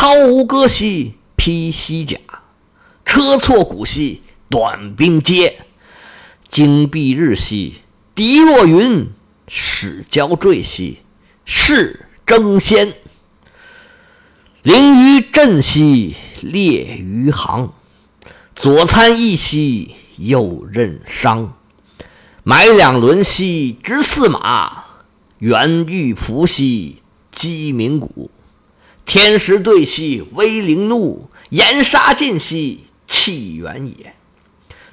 操无戈兮披犀甲，车错鼓兮短兵接。旌蔽日兮敌若云，矢交坠兮势争先。凌于阵兮列于行，左参议兮右任商。买两轮兮执驷马，援玉仆兮击鸣鼓。天时对兮威灵怒，严杀尽兮气远也。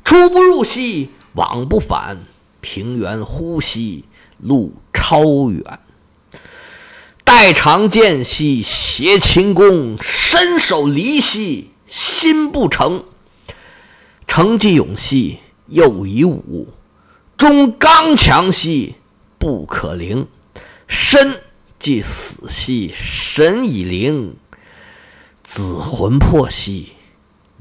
出不入兮往不返，平原呼兮路超远。带长剑兮挟秦弓，身首离兮心不成。成既勇兮又以武，终刚强兮不可凌。身既死兮神已灵，子魂魄兮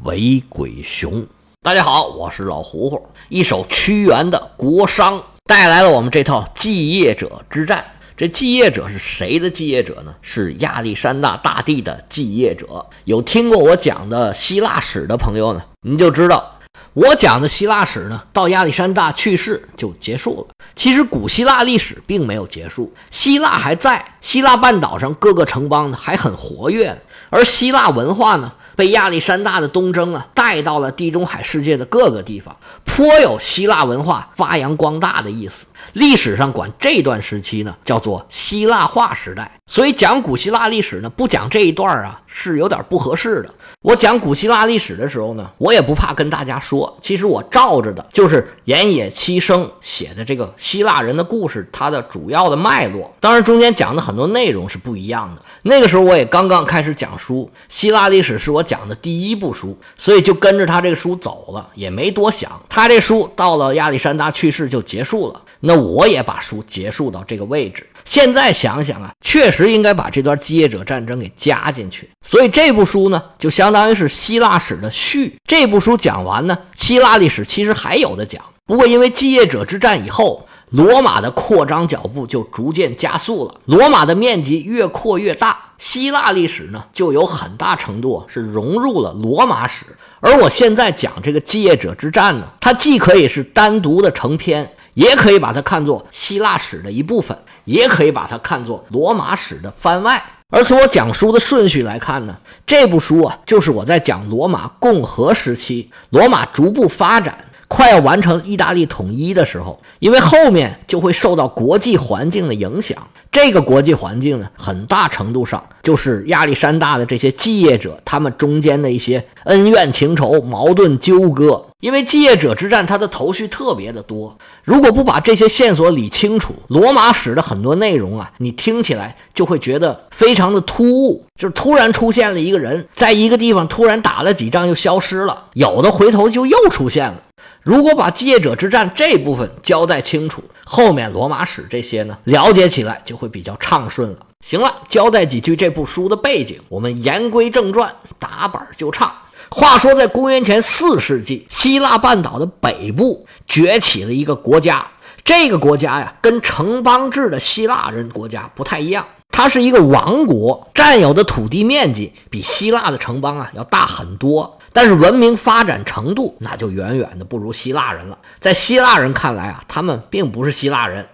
为鬼雄。大家好，我是老胡胡。一首屈原的《国殇》带来了我们这套继业者之战。这继业者是谁的继业者呢？是亚历山大大帝的继业者。有听过我讲的希腊史的朋友呢，你就知道我讲的希腊史呢，到亚历山大去世就结束了。其实古希腊历史并没有结束，希腊还在，希腊半岛上各个城邦呢还很活跃，而希腊文化呢。被亚历山大的东征啊带到了地中海世界的各个地方，颇有希腊文化发扬光大的意思。历史上管这段时期呢叫做希腊化时代。所以讲古希腊历史呢，不讲这一段啊是有点不合适的。我讲古希腊历史的时候呢，我也不怕跟大家说，其实我照着的就是岩野七生写的这个希腊人的故事，它的主要的脉络。当然中间讲的很多内容是不一样的。那个时候我也刚刚开始讲书，希腊历史是我讲的第一部书，所以就跟着他这个书走了，也没多想。他这书到了亚历山大去世就结束了，那我也把书结束到这个位置。现在想想啊，确实应该把这段继业者战争给加进去。所以这部书呢，就相当于是希腊史的序。这部书讲完呢，希腊历史其实还有的讲。不过因为继业者之战以后。罗马的扩张脚步就逐渐加速了，罗马的面积越扩越大，希腊历史呢就有很大程度是融入了罗马史。而我现在讲这个继业者之战呢，它既可以是单独的成篇，也可以把它看作希腊史的一部分，也可以把它看作罗马史的番外。而从我讲书的顺序来看呢，这部书啊就是我在讲罗马共和时期，罗马逐步发展。快要完成意大利统一的时候，因为后面就会受到国际环境的影响。这个国际环境呢，很大程度上就是亚历山大的这些继业者他们中间的一些恩怨情仇、矛盾纠葛。因为继业者之战，它的头绪特别的多，如果不把这些线索理清楚，罗马史的很多内容啊，你听起来就会觉得非常的突兀，就是突然出现了一个人，在一个地方突然打了几仗又消失了，有的回头就又出现了。如果把继业者之战这部分交代清楚，后面罗马史这些呢，了解起来就会比较畅顺了。行了，交代几句这部书的背景，我们言归正传，打板就唱。话说在公元前四世纪，希腊半岛的北部崛起了一个国家，这个国家呀，跟城邦制的希腊人国家不太一样，它是一个王国，占有的土地面积比希腊的城邦啊要大很多。但是文明发展程度那就远远的不如希腊人了。在希腊人看来啊，他们并不是希腊人，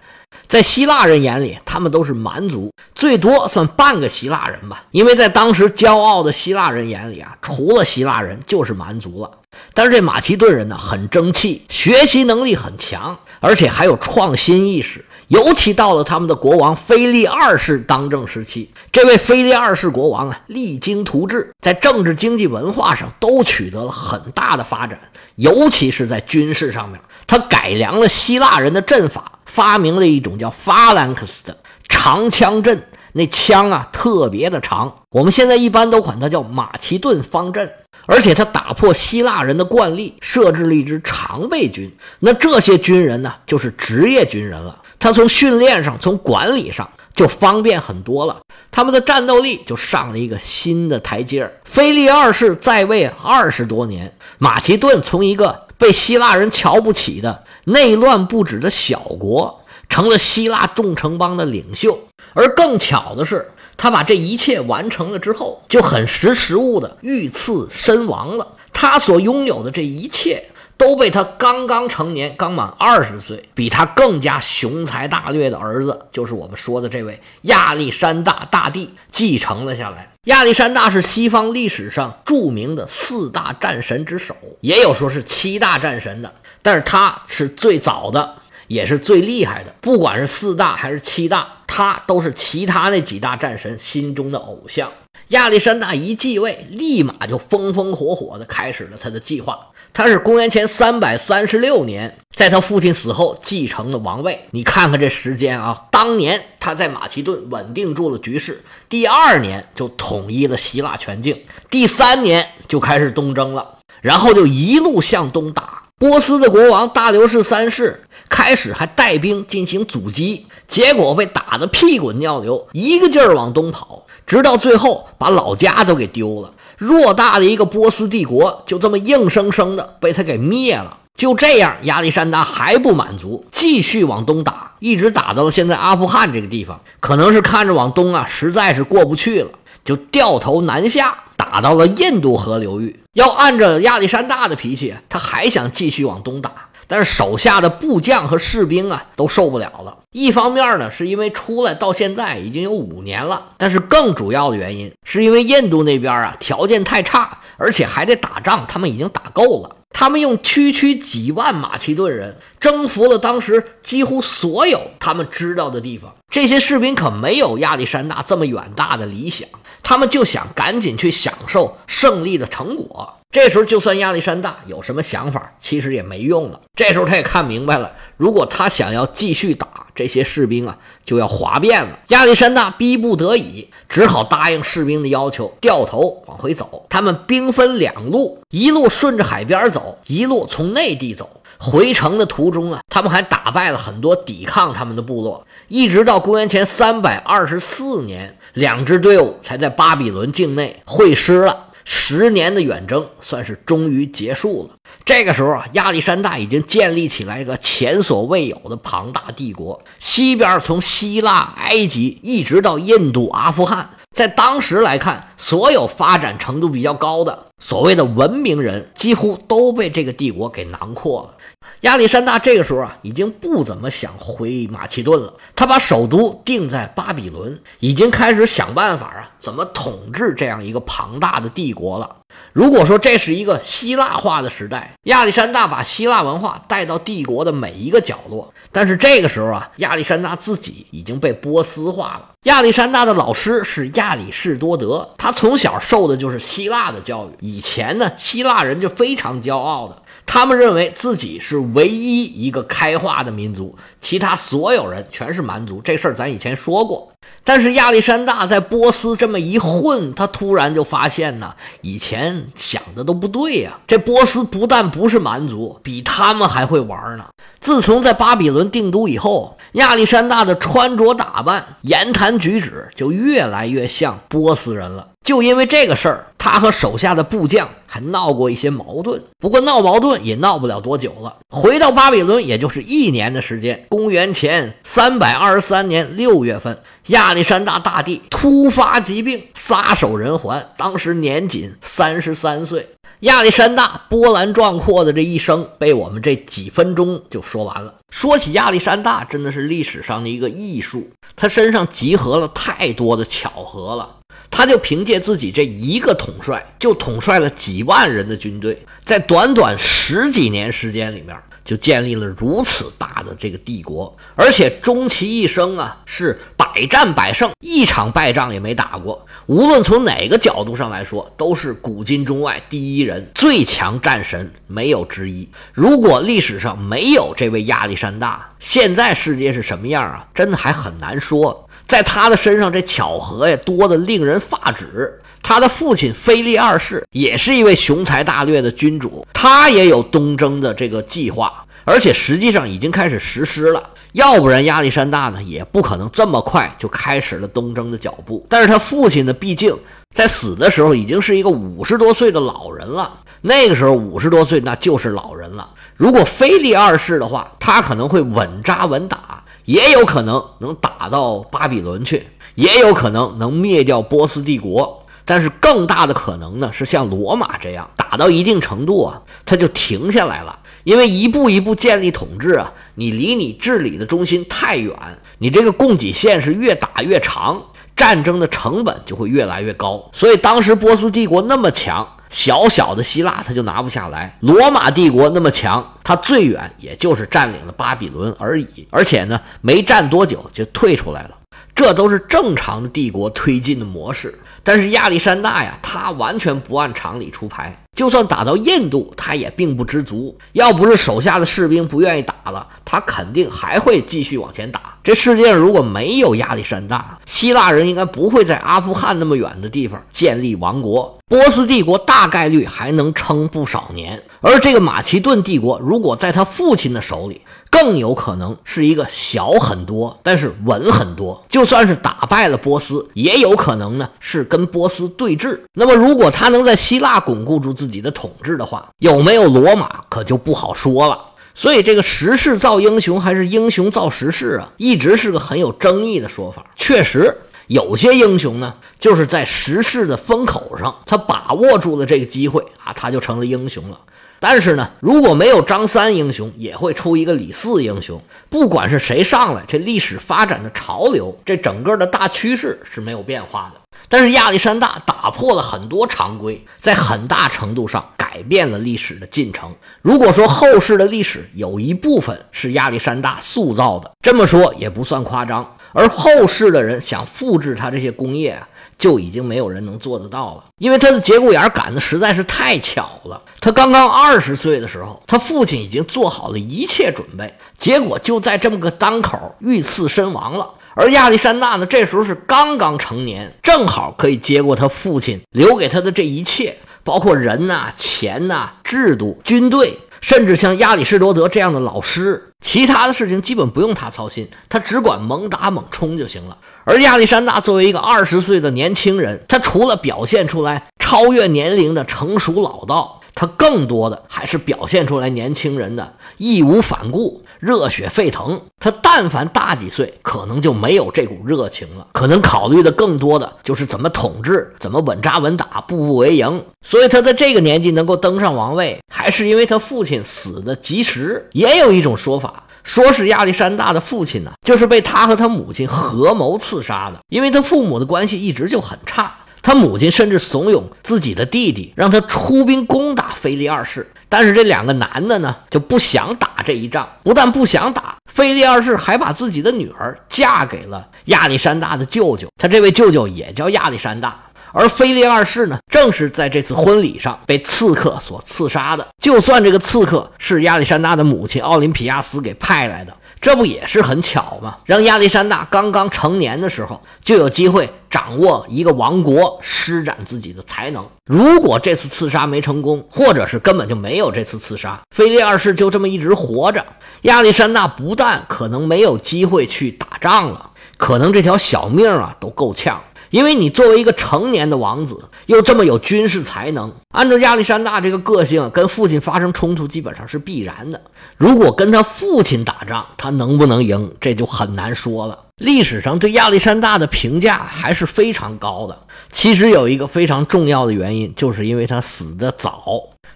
在希腊人眼里，他们都是蛮族，最多算半个希腊人吧。因为在当时骄傲的希腊人眼里啊，除了希腊人就是蛮族了。但是这马其顿人呢，很争气，学习能力很强，而且还有创新意识。尤其到了他们的国王腓力二世当政时期，这位腓力二世国王啊，励精图治，在政治、经济、文化上都取得了很大的发展，尤其是在军事上面，他改良了希腊人的阵法，发明了一种叫法兰克斯的长枪阵，那枪啊特别的长，我们现在一般都管它叫马其顿方阵。而且他打破希腊人的惯例，设置了一支常备军。那这些军人呢，就是职业军人了。他从训练上、从管理上就方便很多了，他们的战斗力就上了一个新的台阶儿。腓力二世在位二十多年，马其顿从一个被希腊人瞧不起的内乱不止的小国，成了希腊众城邦的领袖。而更巧的是。他把这一切完成了之后，就很识时务的遇刺身亡了。他所拥有的这一切。都被他刚刚成年、刚满二十岁、比他更加雄才大略的儿子，就是我们说的这位亚历山大大帝继承了下来。亚历山大是西方历史上著名的四大战神之首，也有说是七大战神的，但是他是最早的，也是最厉害的。不管是四大还是七大，他都是其他那几大战神心中的偶像。亚历山大一继位，立马就风风火火地开始了他的计划。他是公元前三百三十六年，在他父亲死后继承了王位。你看看这时间啊，当年他在马其顿稳定住了局势，第二年就统一了希腊全境，第三年就开始东征了，然后就一路向东打。波斯的国王大流士三世开始还带兵进行阻击，结果被打得屁滚尿流，一个劲儿往东跑，直到最后把老家都给丢了。偌大的一个波斯帝国，就这么硬生生的被他给灭了。就这样，亚历山大还不满足，继续往东打，一直打到了现在阿富汗这个地方。可能是看着往东啊，实在是过不去了，就掉头南下，打到了印度河流域。要按照亚历山大的脾气，他还想继续往东打。但是手下的部将和士兵啊都受不了了。一方面呢，是因为出来到现在已经有五年了；但是更主要的原因，是因为印度那边啊条件太差，而且还得打仗，他们已经打够了。他们用区区几万马其顿人征服了当时几乎所有他们知道的地方。这些士兵可没有亚历山大这么远大的理想，他们就想赶紧去享受胜利的成果。这时候，就算亚历山大有什么想法，其实也没用了。这时候他也看明白了，如果他想要继续打，这些士兵啊就要哗变了。亚历山大逼不得已，只好答应士兵的要求，掉头往回走。他们兵分两路，一路顺着海边走，一路从内地走。回城的途中啊，他们还打败了很多抵抗他们的部落，一直到公元前三百二十四年，两支队伍才在巴比伦境内会师了。十年的远征算是终于结束了。这个时候啊，亚历山大已经建立起来一个前所未有的庞大帝国。西边从希腊、埃及一直到印度、阿富汗，在当时来看，所有发展程度比较高的所谓的文明人，几乎都被这个帝国给囊括了。亚历山大这个时候啊，已经不怎么想回马其顿了。他把首都定在巴比伦，已经开始想办法啊，怎么统治这样一个庞大的帝国了。如果说这是一个希腊化的时代，亚历山大把希腊文化带到帝国的每一个角落。但是这个时候啊，亚历山大自己已经被波斯化了。亚历山大的老师是亚里士多德，他从小受的就是希腊的教育。以以前呢，希腊人就非常骄傲的。他们认为自己是唯一一个开化的民族，其他所有人全是蛮族。这事儿咱以前说过。但是亚历山大在波斯这么一混，他突然就发现呢，以前想的都不对呀。这波斯不但不是蛮族，比他们还会玩呢。自从在巴比伦定都以后，亚历山大的穿着打扮、言谈举止就越来越像波斯人了。就因为这个事儿，他和手下的部将还闹过一些矛盾。不过闹矛盾也闹不了多久了。回到巴比伦，也就是一年的时间。公元前三百二十三年六月份，亚历山大大帝突发疾病，撒手人寰，当时年仅三十三岁。亚历山大波澜壮阔的这一生，被我们这几分钟就说完了。说起亚历山大，真的是历史上的一个艺术，他身上集合了太多的巧合了。他就凭借自己这一个统帅，就统帅了几万人的军队，在短短十几年时间里面，就建立了如此大的这个帝国，而且终其一生啊，是百战百胜，一场败仗也没打过。无论从哪个角度上来说，都是古今中外第一人，最强战神，没有之一。如果历史上没有这位亚历山大，现在世界是什么样啊？真的还很难说。在他的身上，这巧合呀多得令人发指。他的父亲腓力二世也是一位雄才大略的君主，他也有东征的这个计划，而且实际上已经开始实施了。要不然亚历山大呢也不可能这么快就开始了东征的脚步。但是他父亲呢，毕竟在死的时候已经是一个五十多岁的老人了。那个时候五十多岁那就是老人了。如果腓力二世的话，他可能会稳扎稳打。也有可能能打到巴比伦去，也有可能能灭掉波斯帝国。但是更大的可能呢，是像罗马这样打到一定程度啊，它就停下来了。因为一步一步建立统治啊，你离你治理的中心太远，你这个供给线是越打越长，战争的成本就会越来越高。所以当时波斯帝国那么强，小小的希腊他就拿不下来；罗马帝国那么强，他最远也就是占领了巴比伦而已。而且呢，没占多久就退出来了。这都是正常的帝国推进的模式。但是亚历山大呀，他完全不按常理出牌。就算打到印度，他也并不知足。要不是手下的士兵不愿意打了，他肯定还会继续往前打。这世界上如果没有亚历山大，希腊人应该不会在阿富汗那么远的地方建立王国。波斯帝国大概率还能撑不少年。而这个马其顿帝国，如果在他父亲的手里，更有可能是一个小很多，但是稳很多。就算是打败了波斯，也有可能呢是跟波斯对峙。那么，如果他能在希腊巩固住自自己的统治的话，有没有罗马可就不好说了。所以，这个时势造英雄还是英雄造时势啊，一直是个很有争议的说法。确实，有些英雄呢，就是在时势的风口上，他把握住了这个机会啊，他就成了英雄了。但是呢，如果没有张三英雄，也会出一个李四英雄。不管是谁上来，这历史发展的潮流，这整个的大趋势是没有变化的。但是亚历山大打破了很多常规，在很大程度上改变了历史的进程。如果说后世的历史有一部分是亚历山大塑造的，这么说也不算夸张。而后世的人想复制他这些功业啊。就已经没有人能做得到了，因为他的节骨眼赶的实在是太巧了。他刚刚二十岁的时候，他父亲已经做好了一切准备，结果就在这么个当口遇刺身亡了。而亚历山大呢，这时候是刚刚成年，正好可以接过他父亲留给他的这一切，包括人呐、钱呐、制度、军队，甚至像亚里士多德这样的老师，其他的事情基本不用他操心，他只管猛打猛冲就行了。而亚历山大作为一个二十岁的年轻人，他除了表现出来超越年龄的成熟老道，他更多的还是表现出来年轻人的义无反顾、热血沸腾。他但凡大几岁，可能就没有这股热情了，可能考虑的更多的就是怎么统治、怎么稳扎稳打、步步为营。所以他在这个年纪能够登上王位，还是因为他父亲死的及时。也有一种说法。说是亚历山大的父亲呢，就是被他和他母亲合谋刺杀的。因为他父母的关系一直就很差，他母亲甚至怂恿自己的弟弟让他出兵攻打腓力二世。但是这两个男的呢，就不想打这一仗，不但不想打，腓力二世还把自己的女儿嫁给了亚历山大的舅舅，他这位舅舅也叫亚历山大。而腓力二世呢，正是在这次婚礼上被刺客所刺杀的。就算这个刺客是亚历山大的母亲奥林匹亚斯给派来的，这不也是很巧吗？让亚历山大刚刚成年的时候就有机会掌握一个王国，施展自己的才能。如果这次刺杀没成功，或者是根本就没有这次刺杀，腓力二世就这么一直活着，亚历山大不但可能没有机会去打仗了，可能这条小命啊都够呛。因为你作为一个成年的王子，又这么有军事才能，按照亚历山大这个个性，跟父亲发生冲突基本上是必然的。如果跟他父亲打仗，他能不能赢，这就很难说了。历史上对亚历山大的评价还是非常高的。其实有一个非常重要的原因，就是因为他死得早，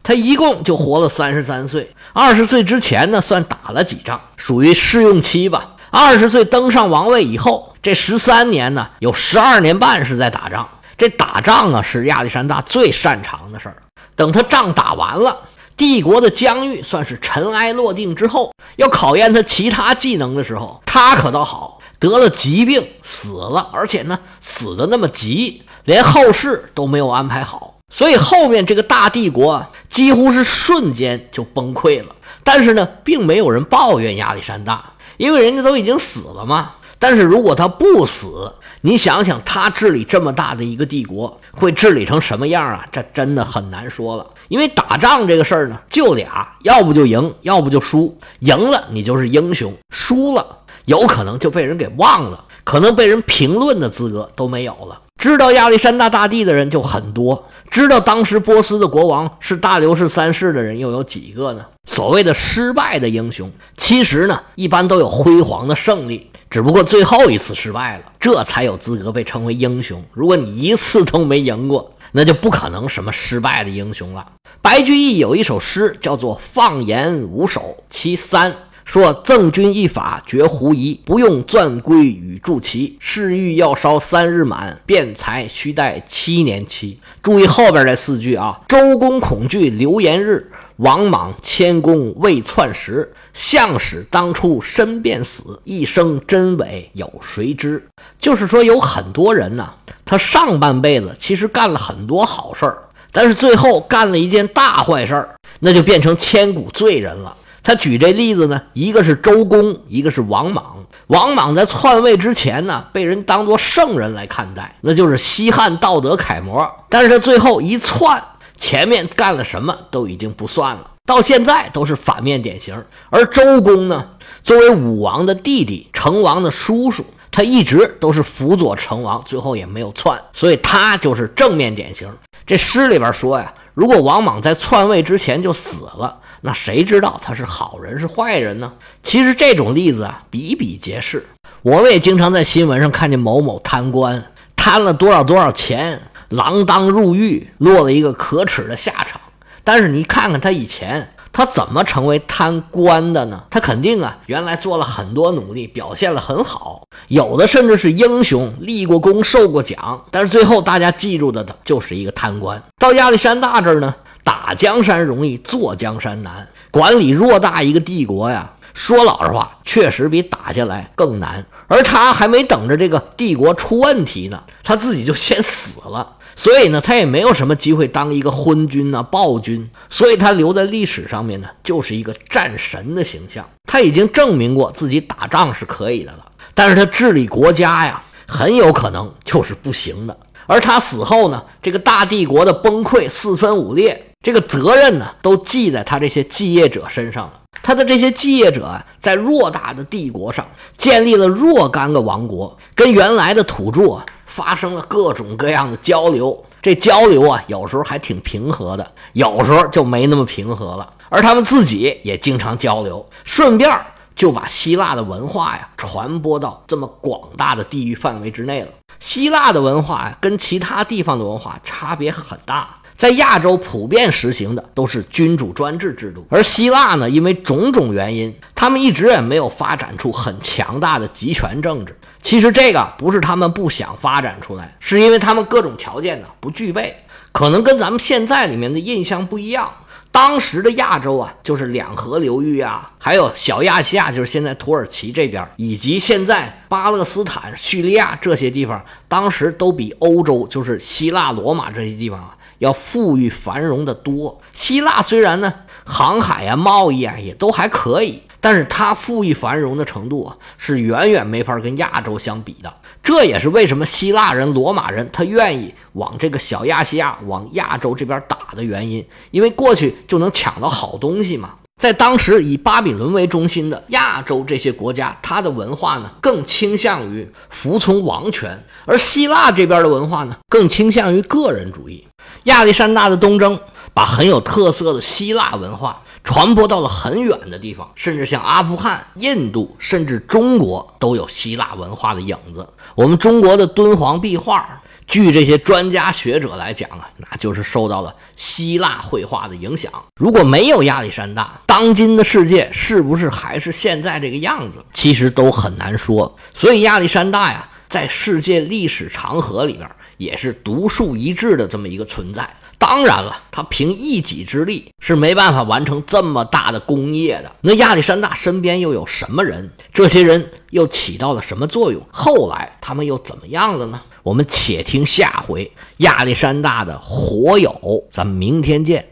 他一共就活了三十三岁。二十岁之前呢，算打了几仗，属于试用期吧。二十岁登上王位以后，这十三年呢，有十二年半是在打仗。这打仗啊，是亚历山大最擅长的事儿。等他仗打完了，帝国的疆域算是尘埃落定之后，要考验他其他技能的时候，他可倒好，得了疾病死了，而且呢，死的那么急，连后事都没有安排好，所以后面这个大帝国几乎是瞬间就崩溃了。但是呢，并没有人抱怨亚历山大。因为人家都已经死了嘛，但是如果他不死，你想想他治理这么大的一个帝国会治理成什么样啊？这真的很难说了。因为打仗这个事儿呢，就俩，要不就赢，要不就输。赢了你就是英雄，输了有可能就被人给忘了，可能被人评论的资格都没有了。知道亚历山大大帝的人就很多，知道当时波斯的国王是大流士三世的人又有几个呢？所谓的失败的英雄，其实呢，一般都有辉煌的胜利。只不过最后一次失败了，这才有资格被称为英雄。如果你一次都没赢过，那就不可能什么失败的英雄了。白居易有一首诗叫做《放言五首其三》。说赠君一法绝狐疑，不用钻龟与筑旗。誓欲要烧三日满，辩才须待七年期。注意后边这四句啊：周公恐惧流言日，王莽谦恭未篡时。相使当初身便死，一生真伪有谁知？就是说，有很多人呢，他上半辈子其实干了很多好事儿，但是最后干了一件大坏事儿，那就变成千古罪人了。他举这例子呢，一个是周公，一个是王莽。王莽在篡位之前呢，被人当作圣人来看待，那就是西汉道德楷模。但是他最后一篡，前面干了什么都已经不算了，到现在都是反面典型。而周公呢，作为武王的弟弟，成王的叔叔，他一直都是辅佐成王，最后也没有篡，所以他就是正面典型。这诗里边说呀，如果王莽在篡位之前就死了。那谁知道他是好人是坏人呢？其实这种例子啊比比皆是。我们也经常在新闻上看见某某贪官贪了多少多少钱，锒铛入狱，落了一个可耻的下场。但是你看看他以前他怎么成为贪官的呢？他肯定啊原来做了很多努力，表现了很好，有的甚至是英雄，立过功，受过奖。但是最后大家记住的就是一个贪官。到亚历山大这儿呢？打江山容易，坐江山难。管理偌大一个帝国呀，说老实话，确实比打下来更难。而他还没等着这个帝国出问题呢，他自己就先死了。所以呢，他也没有什么机会当一个昏君啊、暴君。所以他留在历史上面呢，就是一个战神的形象。他已经证明过自己打仗是可以的了，但是他治理国家呀，很有可能就是不行的。而他死后呢，这个大帝国的崩溃、四分五裂。这个责任呢，都记在他这些继业者身上了。他的这些继业者啊，在偌大的帝国上建立了若干个王国，跟原来的土著啊发生了各种各样的交流。这交流啊，有时候还挺平和的，有时候就没那么平和了。而他们自己也经常交流，顺便就把希腊的文化呀传播到这么广大的地域范围之内了。希腊的文化，跟其他地方的文化差别很大。在亚洲普遍实行的都是君主专制制度，而希腊呢，因为种种原因，他们一直也没有发展出很强大的集权政治。其实这个不是他们不想发展出来，是因为他们各种条件呢不具备，可能跟咱们现在里面的印象不一样。当时的亚洲啊，就是两河流域啊，还有小亚细亚，就是现在土耳其这边，以及现在巴勒斯坦、叙利亚这些地方，当时都比欧洲，就是希腊、罗马这些地方啊。要富裕繁荣的多。希腊虽然呢，航海呀、贸易啊也都还可以，但是它富裕繁荣的程度啊，是远远没法跟亚洲相比的。这也是为什么希腊人、罗马人他愿意往这个小亚细亚、往亚洲这边打的原因，因为过去就能抢到好东西嘛。在当时以巴比伦为中心的亚洲这些国家，它的文化呢更倾向于服从王权，而希腊这边的文化呢更倾向于个人主义。亚历山大的东征把很有特色的希腊文化传播到了很远的地方，甚至像阿富汗、印度，甚至中国都有希腊文化的影子。我们中国的敦煌壁画。据这些专家学者来讲啊，那就是受到了希腊绘画的影响。如果没有亚历山大，当今的世界是不是还是现在这个样子？其实都很难说。所以亚历山大呀，在世界历史长河里边也是独树一帜的这么一个存在。当然了，他凭一己之力是没办法完成这么大的工业的。那亚历山大身边又有什么人？这些人又起到了什么作用？后来他们又怎么样了呢？我们且听下回亚历山大的火友，咱们明天见。